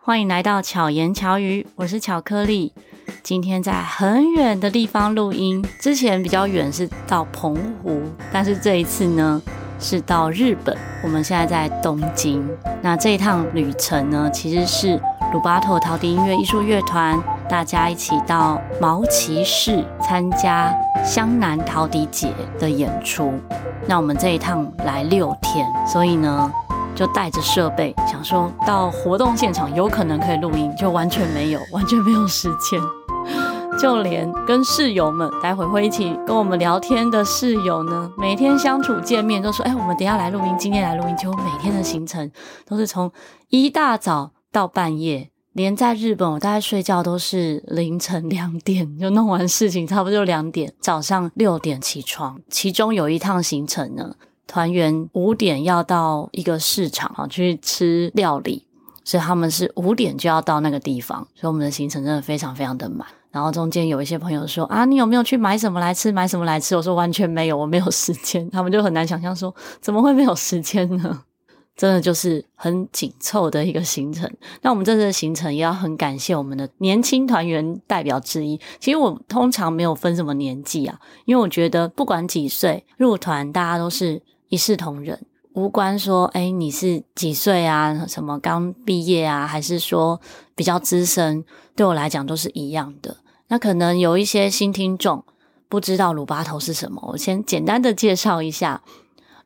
欢迎来到巧言巧语，我是巧克力。今天在很远的地方录音，之前比较远是到澎湖，但是这一次呢是到日本。我们现在在东京。那这一趟旅程呢，其实是鲁巴托陶笛音乐艺术乐团大家一起到毛奇市参加湘南陶笛节的演出。那我们这一趟来六天，所以呢。就带着设备，想说到活动现场有可能可以录音，就完全没有，完全没有时间。就连跟室友们待会会一起跟我们聊天的室友呢，每天相处见面都说：“哎，我们等下来录音，今天来录音。”就每天的行程都是从一大早到半夜，连在日本我大概睡觉都是凌晨两点，就弄完事情差不多就两点，早上六点起床。其中有一趟行程呢。团员五点要到一个市场啊去吃料理，所以他们是五点就要到那个地方，所以我们的行程真的非常非常的满。然后中间有一些朋友说啊，你有没有去买什么来吃？买什么来吃？我说完全没有，我没有时间。他们就很难想象说怎么会没有时间呢？真的就是很紧凑的一个行程。那我们这次的行程也要很感谢我们的年轻团员代表之一。其实我通常没有分什么年纪啊，因为我觉得不管几岁入团，大家都是。一视同仁，无关说，哎，你是几岁啊？什么刚毕业啊？还是说比较资深？对我来讲都是一样的。那可能有一些新听众不知道鲁巴头是什么，我先简单的介绍一下。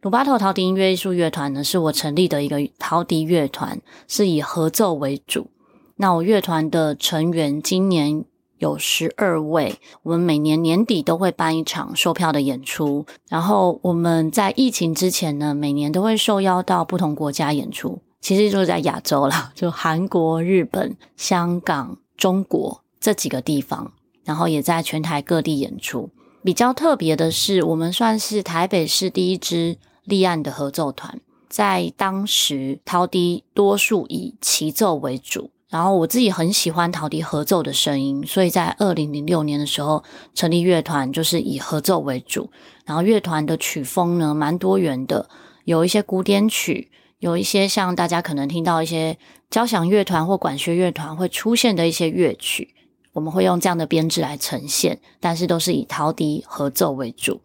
鲁巴头陶笛音乐艺术乐团呢，是我成立的一个陶笛乐团，是以合奏为主。那我乐团的成员今年。有十二位，我们每年年底都会办一场售票的演出。然后我们在疫情之前呢，每年都会受邀到不同国家演出，其实就是在亚洲啦，就韩国、日本、香港、中国这几个地方，然后也在全台各地演出。比较特别的是，我们算是台北市第一支立案的合奏团，在当时陶笛多数以齐奏为主。然后我自己很喜欢陶笛合奏的声音，所以在二零零六年的时候成立乐团，就是以合奏为主。然后乐团的曲风呢，蛮多元的，有一些古典曲，有一些像大家可能听到一些交响乐团或管弦乐团会出现的一些乐曲，我们会用这样的编制来呈现，但是都是以陶笛合奏为主。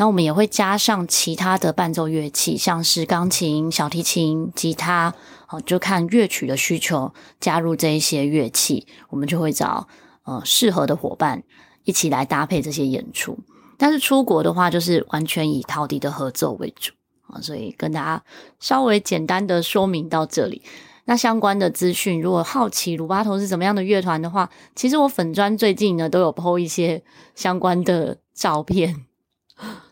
那我们也会加上其他的伴奏乐器，像是钢琴、小提琴、吉他，哦，就看乐曲的需求加入这一些乐器，我们就会找呃适合的伙伴一起来搭配这些演出。但是出国的话，就是完全以陶笛的合奏为主啊，所以跟大家稍微简单的说明到这里。那相关的资讯，如果好奇鲁巴头是怎么样的乐团的话，其实我粉专最近呢都有 po 一些相关的照片。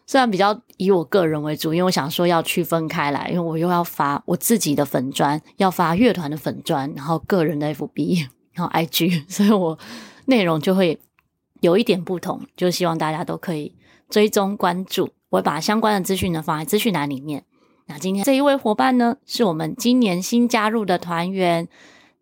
虽然比较以我个人为主，因为我想说要区分开来，因为我又要发我自己的粉专，要发乐团的粉专，然后个人的 FB，然后 IG，所以我内容就会有一点不同，就希望大家都可以追踪关注。我会把相关的资讯呢放在资讯栏里面。那今天这一位伙伴呢，是我们今年新加入的团员，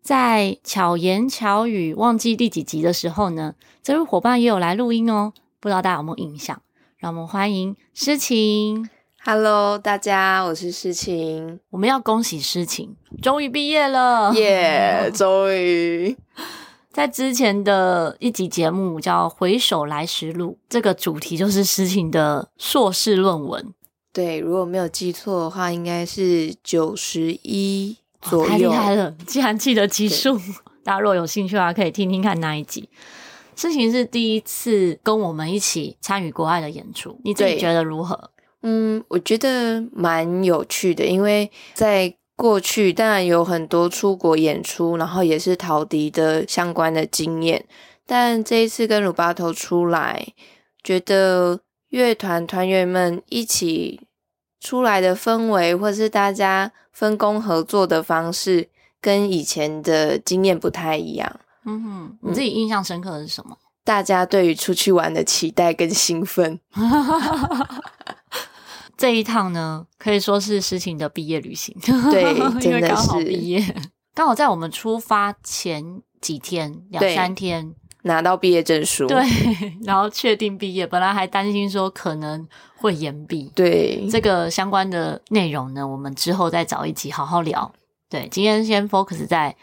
在巧言巧语忘记第几集的时候呢，这位伙伴也有来录音哦，不知道大家有没有印象？让我们欢迎诗晴。Hello，大家，我是诗晴。我们要恭喜诗晴，终于毕业了，耶！终于 在之前的一集节目叫《回首来时路》，这个主题就是诗晴的硕士论文。对，如果没有记错的话，应该是九十一左右。哦，太厉害了，竟然记得集数。大家如果有兴趣的话，可以听听看那一集。诗晴是第一次跟我们一起参与国外的演出，你自己觉得如何？嗯，我觉得蛮有趣的，因为在过去当然有很多出国演出，然后也是陶笛的相关的经验，但这一次跟鲁巴头出来，觉得乐团团员们一起出来的氛围，或是大家分工合作的方式，跟以前的经验不太一样。嗯哼，你自己印象深刻的是什么？大家对于出去玩的期待跟兴奋。这一趟呢，可以说是诗情的毕业旅行。对，真的是刚好毕业，刚好在我们出发前几天，两三天拿到毕业证书。对，然后确定毕业，本来还担心说可能会延毕。对，这个相关的内容呢，我们之后再找一集好好聊。对，今天先 focus 在。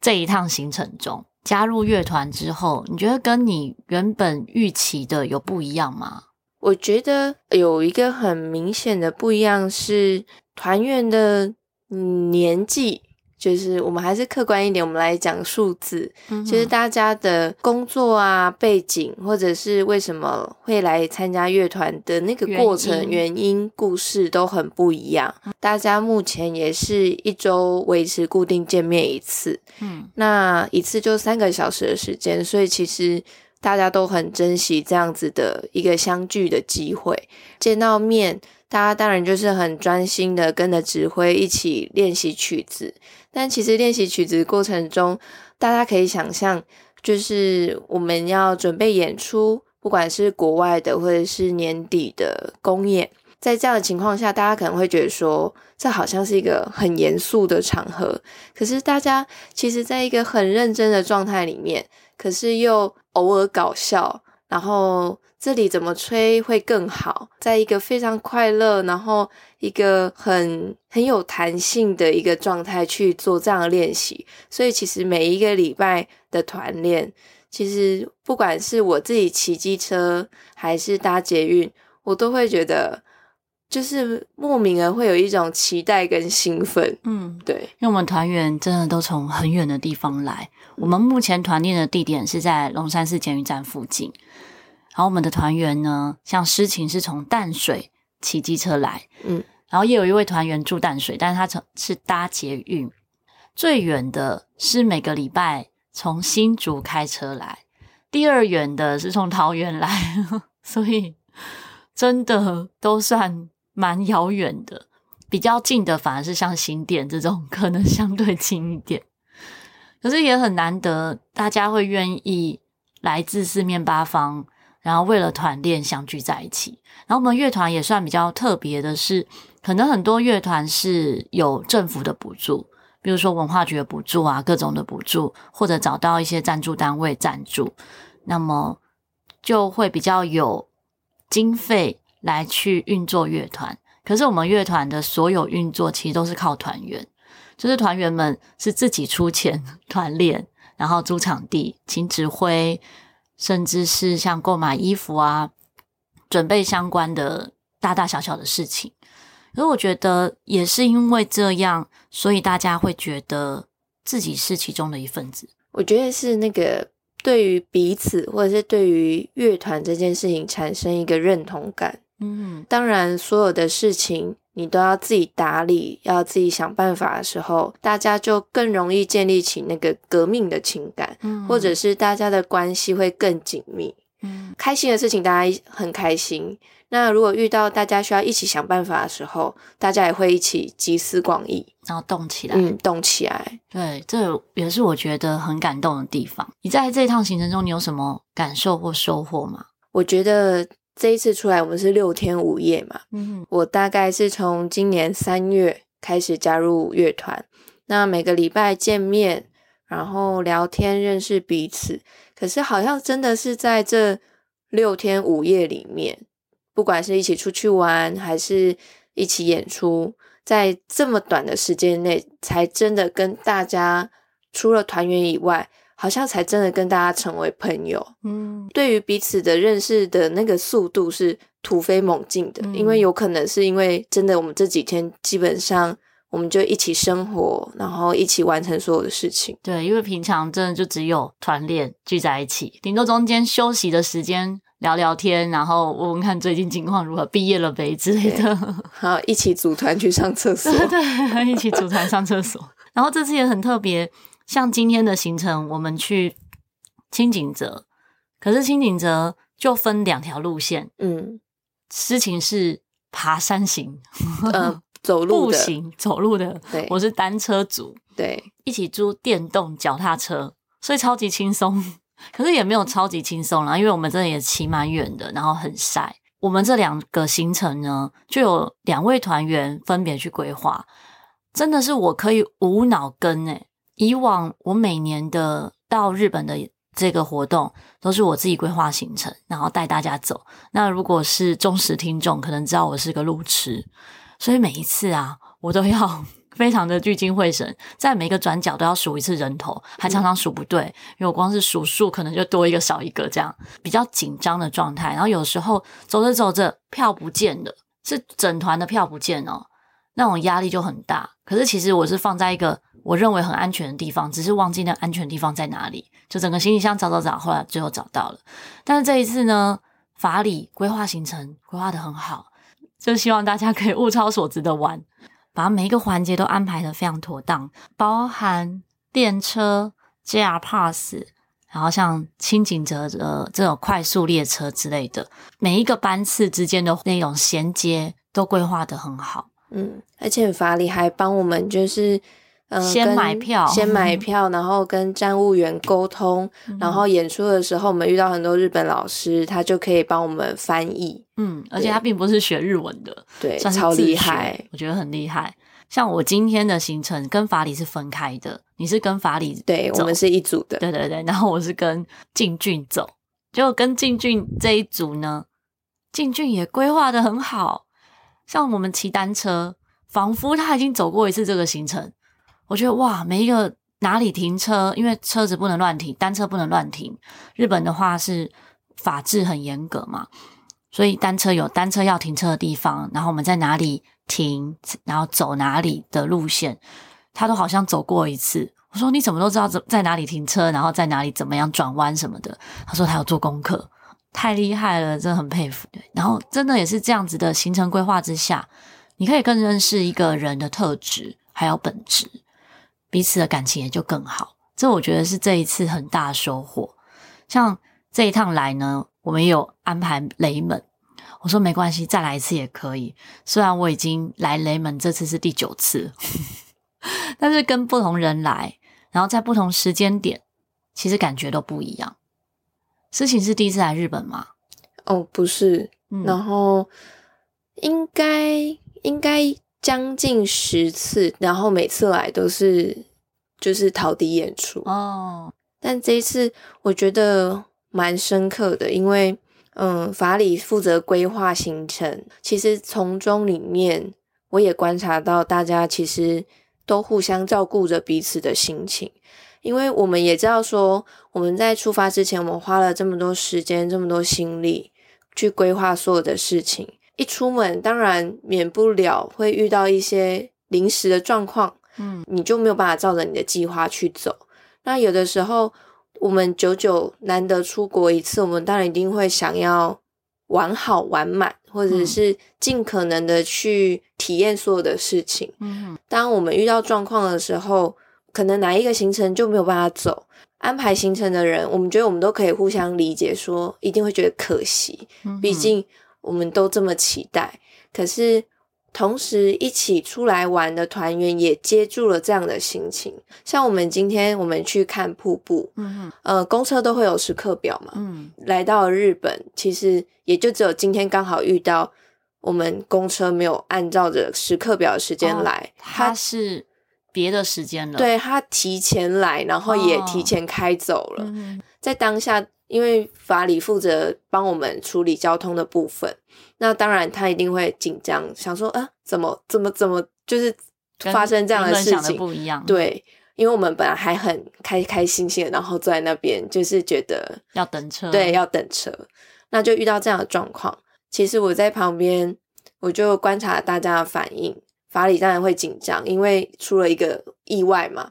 这一趟行程中，加入乐团之后，你觉得跟你原本预期的有不一样吗？我觉得有一个很明显的不一样是团员的年纪。就是我们还是客观一点，我们来讲数字。嗯，就是大家的工作啊、背景，或者是为什么会来参加乐团的那个过程、原因、原因、故事都很不一样。大家目前也是一周维持固定见面一次，嗯，那一次就三个小时的时间，所以其实大家都很珍惜这样子的一个相聚的机会，见到面。大家当然就是很专心的跟着指挥一起练习曲子，但其实练习曲子过程中，大家可以想象，就是我们要准备演出，不管是国外的或者是年底的公演，在这样的情况下，大家可能会觉得说，这好像是一个很严肃的场合，可是大家其实在一个很认真的状态里面，可是又偶尔搞笑，然后。这里怎么吹会更好？在一个非常快乐，然后一个很很有弹性的一个状态去做这样的练习。所以其实每一个礼拜的团练，其实不管是我自己骑机车还是搭捷运，我都会觉得就是莫名的会有一种期待跟兴奋。嗯，对，因为我们团员真的都从很远的地方来。我们目前团练的地点是在龙山寺监狱站附近。然后我们的团员呢，像诗晴是从淡水骑机车来，嗯，然后也有一位团员住淡水，但是他从是搭捷运，最远的是每个礼拜从新竹开车来，第二远的是从桃园来，所以真的都算蛮遥远的。比较近的反而是像新店这种，可能相对近一点，可是也很难得，大家会愿意来自四面八方。然后为了团练相聚在一起，然后我们乐团也算比较特别的是，可能很多乐团是有政府的补助，比如说文化局的补助啊，各种的补助，或者找到一些赞助单位赞助，那么就会比较有经费来去运作乐团。可是我们乐团的所有运作其实都是靠团员，就是团员们是自己出钱团练，然后租场地，请指挥。甚至是像购买衣服啊，准备相关的大大小小的事情，而我觉得也是因为这样，所以大家会觉得自己是其中的一份子。我觉得是那个对于彼此，或者是对于乐团这件事情产生一个认同感。嗯，当然所有的事情。你都要自己打理，要自己想办法的时候，大家就更容易建立起那个革命的情感，嗯，或者是大家的关系会更紧密。嗯，开心的事情大家很开心。那如果遇到大家需要一起想办法的时候，大家也会一起集思广益，然后动起来。嗯，动起来。对，这也是我觉得很感动的地方。你在这一趟行程中，你有什么感受或收获吗？我觉得。这一次出来，我们是六天五夜嘛。嗯，我大概是从今年三月开始加入乐团，那每个礼拜见面，然后聊天认识彼此。可是好像真的是在这六天五夜里面，不管是一起出去玩，还是一起演出，在这么短的时间内，才真的跟大家除了团员以外。好像才真的跟大家成为朋友，嗯，对于彼此的认识的那个速度是突飞猛进的，嗯，因为有可能是因为真的我们这几天基本上我们就一起生活，然后一起完成所有的事情。对，因为平常真的就只有团练聚在一起，顶多中间休息的时间聊聊天，然后问问看最近情况如何，毕业了没之类的，好，一起组团去上厕所，对，对，一起组团上厕所。然后这次也很特别。像今天的行程，我们去轻井泽，可是轻井泽就分两条路线，嗯，事情是爬山行，呃，走路步行走路的，对，我是单车组，对，一起租电动脚踏车，所以超级轻松，可是也没有超级轻松啦，因为我们真的也骑蛮远的，然后很晒。我们这两个行程呢，就有两位团员分别去规划，真的是我可以无脑跟诶、欸以往我每年的到日本的这个活动都是我自己规划行程，然后带大家走。那如果是忠实听众，可能知道我是个路痴，所以每一次啊，我都要 非常的聚精会神，在每一个转角都要数一次人头，还常常数不对，因为我光是数数可能就多一个少一个这样，比较紧张的状态。然后有时候走着走着票不见了，是整团的票不见哦，那种压力就很大。可是其实我是放在一个我认为很安全的地方，只是忘记那安全地方在哪里，就整个行李箱找找找，后来最后找到了。但是这一次呢，法里规划行程规划得很好，就希望大家可以物超所值的玩。把每一个环节都安排得非常妥当，包含电车、JR Pass，然后像轻井泽的这种快速列车之类的，每一个班次之间的那种衔接都规划得很好。嗯，而且法里还帮我们就是。嗯、先买票，先买票，然后跟站务员沟通，嗯，然后演出的时候，我们遇到很多日本老师，他就可以帮我们翻译。嗯，而且他并不是学日文的，对，算是超厉害，我觉得很厉害。像我今天的行程跟法里是分开的，你是跟法里，对，我们是一组的，对对对。然后我是跟进俊走，就跟进俊这一组呢，进俊也规划的很好。像我们骑单车，仿佛他已经走过一次这个行程。我觉得哇，每一个哪里停车，因为车子不能乱停，单车不能乱停。日本的话是法制很严格嘛，所以单车有单车要停车的地方，然后我们在哪里停，然后走哪里的路线，他都好像走过一次。我说你怎么都知道在哪里停车，然后在哪里怎么样转弯什么的？他说他有做功课，太厉害了，真的很佩服。对，然后真的也是这样子的行程规划之下，你可以更认识一个人的特质还有本质。彼此的感情也就更好，这我觉得是这一次很大的收获。像这一趟来呢，我们也有安排雷门，我说没关系，再来一次也可以。虽然我已经来雷门这次是第九次，但是跟不同人来，然后在不同时间点，其实感觉都不一样。诗晴是第一次来日本吗？哦，不是，嗯、然后应该应该。将近十次，然后每次来都是就是陶笛演出哦。但这一次我觉得蛮深刻的，因为嗯，法里负责规划行程，其实从中里面我也观察到大家其实都互相照顾着彼此的心情，因为我们也知道说我们在出发之前，我们花了这么多时间、这么多心力去规划所有的事情。一出门，当然免不了会遇到一些临时的状况，嗯，你就没有办法照着你的计划去走。那有的时候，我们久久难得出国一次，我们当然一定会想要玩好玩满，或者是尽可能的去体验所有的事情。嗯，当我们遇到状况的时候，可能哪一个行程就没有办法走，安排行程的人，我们觉得我们都可以互相理解，说一定会觉得可惜，毕竟。我们都这么期待，可是同时一起出来玩的团员也接住了这样的心情。像我们今天我们去看瀑布，嗯，呃，公车都会有时刻表嘛，嗯，来到日本，其实也就只有今天刚好遇到我们公车没有按照着时刻表的时间来，哦，他是别的时间了，对，他提前来，然后也提前开走了，哦，在当下。因为法理负责帮我们处理交通的部分，那当然他一定会紧张，想说啊，怎么怎么怎么，就是发生这样的事情，不一样。对，因为我们本来还很开开心心的，然后坐在那边，就是觉得要等车，对，要等车，那就遇到这样的状况。其实我在旁边，我就观察大家的反应，法理当然会紧张，因为出了一个意外嘛。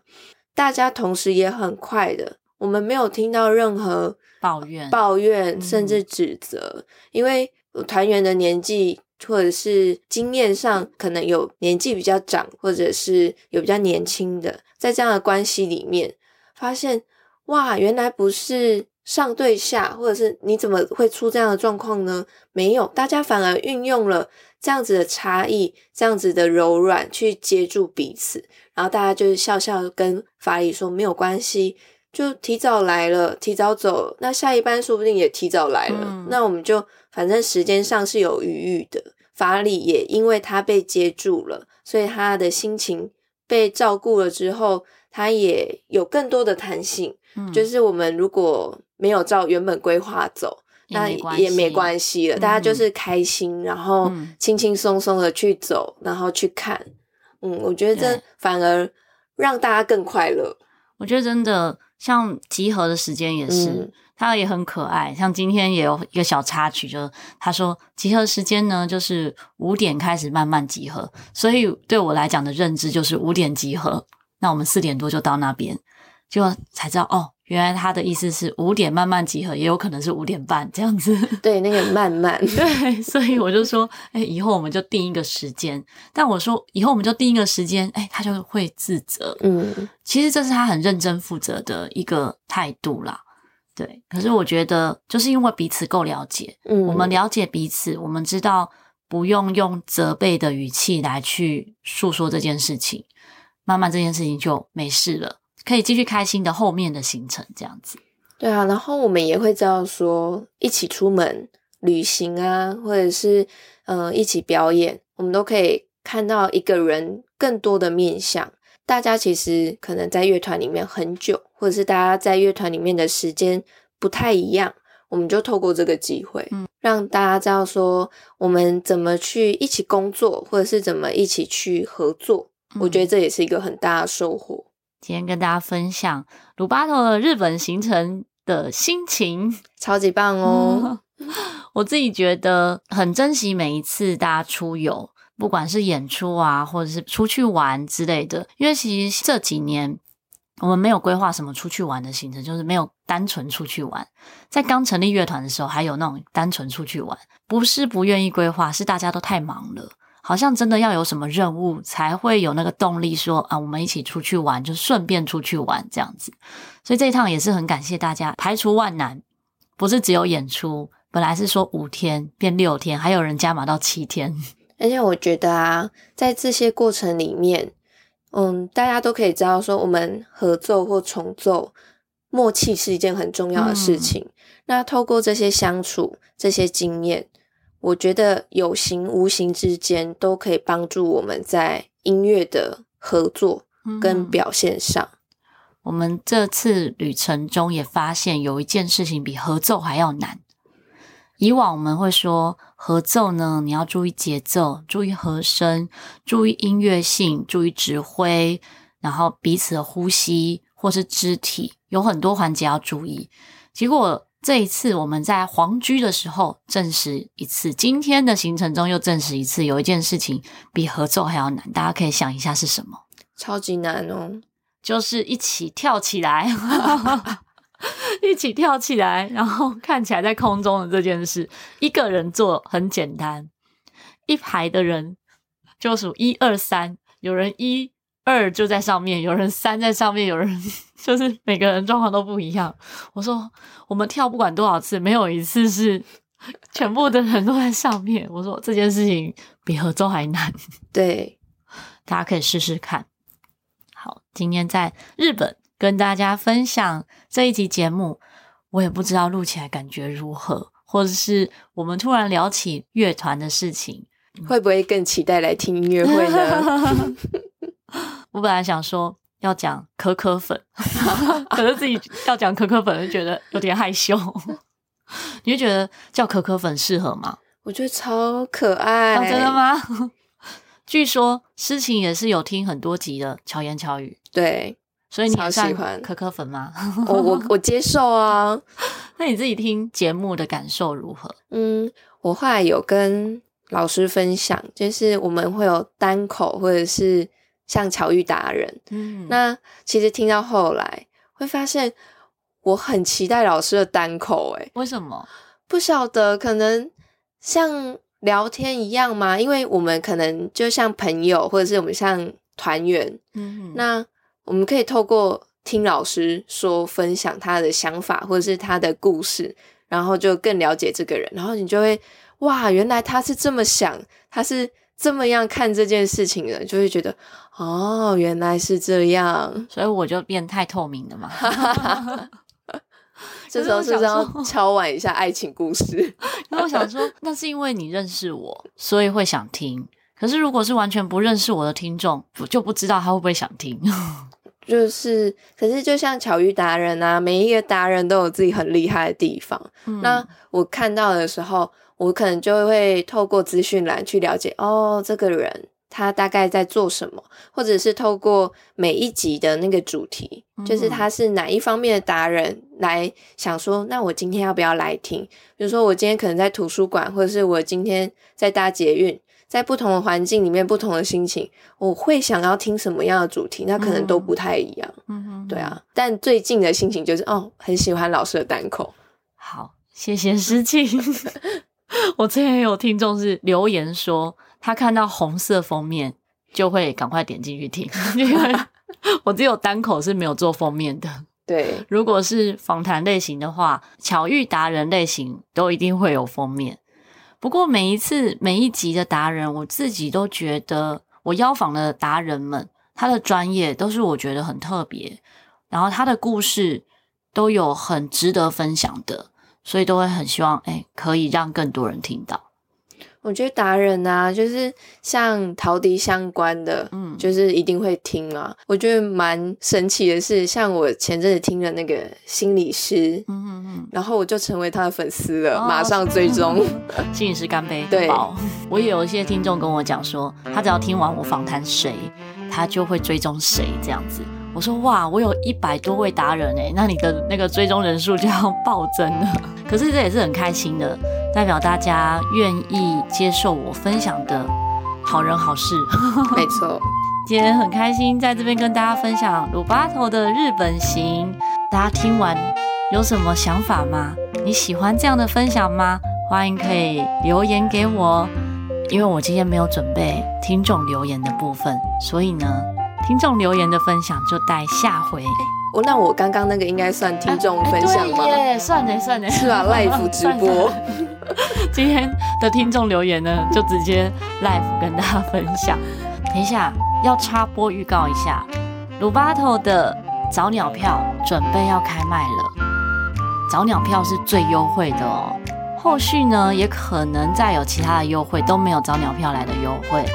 大家同时也很快的，我们没有听到任何。抱怨、抱怨，甚至指责，嗯、因为团员的年纪或者是经验上，可能有年纪比较长，或者是有比较年轻的，在这样的关系里面，发现哇，原来不是上对下，或者是你怎么会出这样的状况呢？没有，大家反而运用了这样子的差异，这样子的柔软去接住彼此，然后大家就是笑笑跟法理说没有关系。就提早来了，提早走，那下一班说不定也提早来了。嗯、那我们就反正时间上是有余裕的。法理也因为他被接住了，所以他的心情被照顾了之后，他也有更多的弹性。嗯、就是我们如果没有照原本规划走，那也没关系了。大家就是开心，然后轻轻松松的去走，然后去看。嗯，我觉得这反而让大家更快乐。我觉得真的像集合的时间也是。嗯他也很可爱，像今天也有一个小插曲，就是他说集合时间呢，就是五点开始慢慢集合，所以对我来讲的认知就是五点集合，那我们四点多就到那边，就才知道哦，原来他的意思是五点慢慢集合，也有可能是五点半这样子。对，那个慢慢。对，所以我就说，哎，以后我们就定一个时间。但我说以后我们就定一个时间，哎，他就会自责。嗯，其实这是他很认真负责的一个态度啦。对，可是我觉得，就是因为彼此够了解，嗯，我们了解彼此，我们知道不用用责备的语气来去诉说这件事情，慢慢这件事情就没事了，可以继续开心的后面的行程这样子。对啊，然后我们也会知道说，一起出门旅行啊，或者是嗯、呃、一起表演，我们都可以看到一个人更多的面相。大家其实可能在乐团里面很久，或者是大家在乐团里面的时间不太一样，我们就透过这个机会，嗯，让大家知道说我们怎么去一起工作，或者是怎么一起去合作。嗯，我觉得这也是一个很大的收获。今天跟大家分享鲁巴头的日本行程的心情，超级棒哦！我自己觉得很珍惜每一次大家出游。不管是演出啊，或者是出去玩之类的，因为其实这几年我们没有规划什么出去玩的行程，就是没有单纯出去玩。在刚成立乐团的时候，还有那种单纯出去玩，不是不愿意规划，是大家都太忙了，好像真的要有什么任务才会有那个动力说啊，我们一起出去玩，就顺便出去玩这样子。所以这一趟也是很感谢大家排除万难，不是只有演出，本来是说五天变六天，还有人加码到七天。而且我觉得啊，在这些过程里面，嗯，大家都可以知道说，我们合奏或重奏，默契是一件很重要的事情。嗯。那透过这些相处、这些经验，我觉得有形无形之间都可以帮助我们在音乐的合作跟表现上。嗯。我们这次旅程中也发现，有一件事情比合奏还要难。以往我们会说合奏呢，你要注意节奏，注意和声，注意音乐性，注意指挥，然后彼此的呼吸或是肢体，有很多环节要注意。结果这一次我们在皇居的时候证实一次，今天的行程中又证实一次，有一件事情比合奏还要难，大家可以想一下是什么？超级难哦，就是一起跳起来。一起跳起来，然后看起来在空中的这件事，一个人做很简单，一排的人就数一二三，有人一二就在上面，有人三在上面，有人就是每个人状况都不一样。我说我们跳不管多少次，没有一次是全部的人都在上面。我说这件事情比合奏还难，对，大家可以试试看。好，今天在日本。跟大家分享这一集节目，我也不知道录起来感觉如何，或者是我们突然聊起乐团的事情，会不会更期待来听音乐会呢？我本来想说要讲可可粉，可是自己要讲可可粉就觉得有点害羞。你会觉得叫可可粉适合吗？我觉得超可爱。哦，真的吗？据说诗情也是有听很多集的巧言巧语，对。所以你喜欢可可粉吗？我我我接受啊。那你自己听节目的感受如何？嗯，我后来有跟老师分享，就是我们会有单口，或者是像巧遇达人。嗯，那其实听到后来会发现，我很期待老师的单口。诶，为什么？不晓得，可能像聊天一样吗？因为我们可能就像朋友，或者是我们像团员。嗯，那。我们可以透过听老师说分享他的想法，或者是他的故事，然后就更了解这个人，然后你就会哇，原来他是这么想，他是这么样看这件事情的，就会觉得哦，原来是这样，所以我就变太透明了嘛。这时候是不是要敲碗一下爱情故事？然后我想说，那是因为你认识我，所以会想听。可是如果是完全不认识我的听众，就不知道他会不会想听。就是，可是就像巧遇达人啊，每一个达人都有自己很厉害的地方。嗯、那我看到的时候，我可能就会透过资讯栏去了解，哦，这个人他大概在做什么，或者是透过每一集的那个主题，嗯、就是他是哪一方面的达人来想说，那我今天要不要来听？比如说我今天可能在图书馆，或者是我今天在搭捷运，在不同的环境里面，不同的心情，我会想要听什么样的主题？那可能都不太一样。嗯哼，对啊。但最近的心情就是，哦，很喜欢老师的单口。好，谢谢诗晴。我之前有听众是留言说。他看到红色封面就会赶快点进去听，因为我只有单口是没有做封面的。对，如果是访谈类型的话，巧遇达人类型都一定会有封面。不过每一次每一集的达人，我自己都觉得我邀访的达人们，他的专业都是我觉得很特别，然后他的故事都有很值得分享的，所以都会很希望哎，可以让更多人听到。我觉得达人啊，就是像陶笛相关的，嗯，就是一定会听啊。我觉得蛮神奇的是，像我前阵子听了那个心理师，嗯嗯嗯，然后我就成为他的粉丝了，哦、马上追踪。心理师干杯，对。我也有一些听众跟我讲说，他只要听完我访谈谁，他就会追踪谁这样子。我说哇，我有一百多位达人哎，那你的那个追踪人数就要 暴增了。可是这也是很开心的。代表大家愿意接受我分享的好人好事，没 错。今天很开心在这边跟大家分享鲁巴头的日本行，大家听完有什么想法吗？你喜欢这样的分享吗？欢迎可以留言给我，因为我今天没有准备听众留言的部分，所以呢，听众留言的分享就待下回。我，那我刚刚那个应该算听众分享吗？耶、欸，算的，算的，是吧？Live 直播，今天的听众留言呢，就直接 Live 跟大家分享。等一下要插播预告一下，鲁巴头的早鸟票准备要开卖了，早鸟票是最优惠的哦。后续呢，也可能再有其他的优惠，都没有早鸟票来的优惠。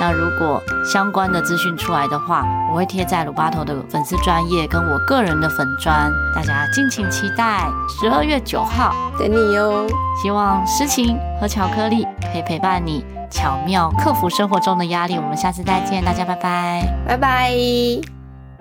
那如果相关的资讯出来的话，我会贴在鲁巴头的粉丝专页跟我个人的粉专，大家敬请期待。十二月九号等你哟。希望诗情和巧克力可以陪伴你，巧妙克服生活中的压力。我们下次再见，大家拜拜，拜拜。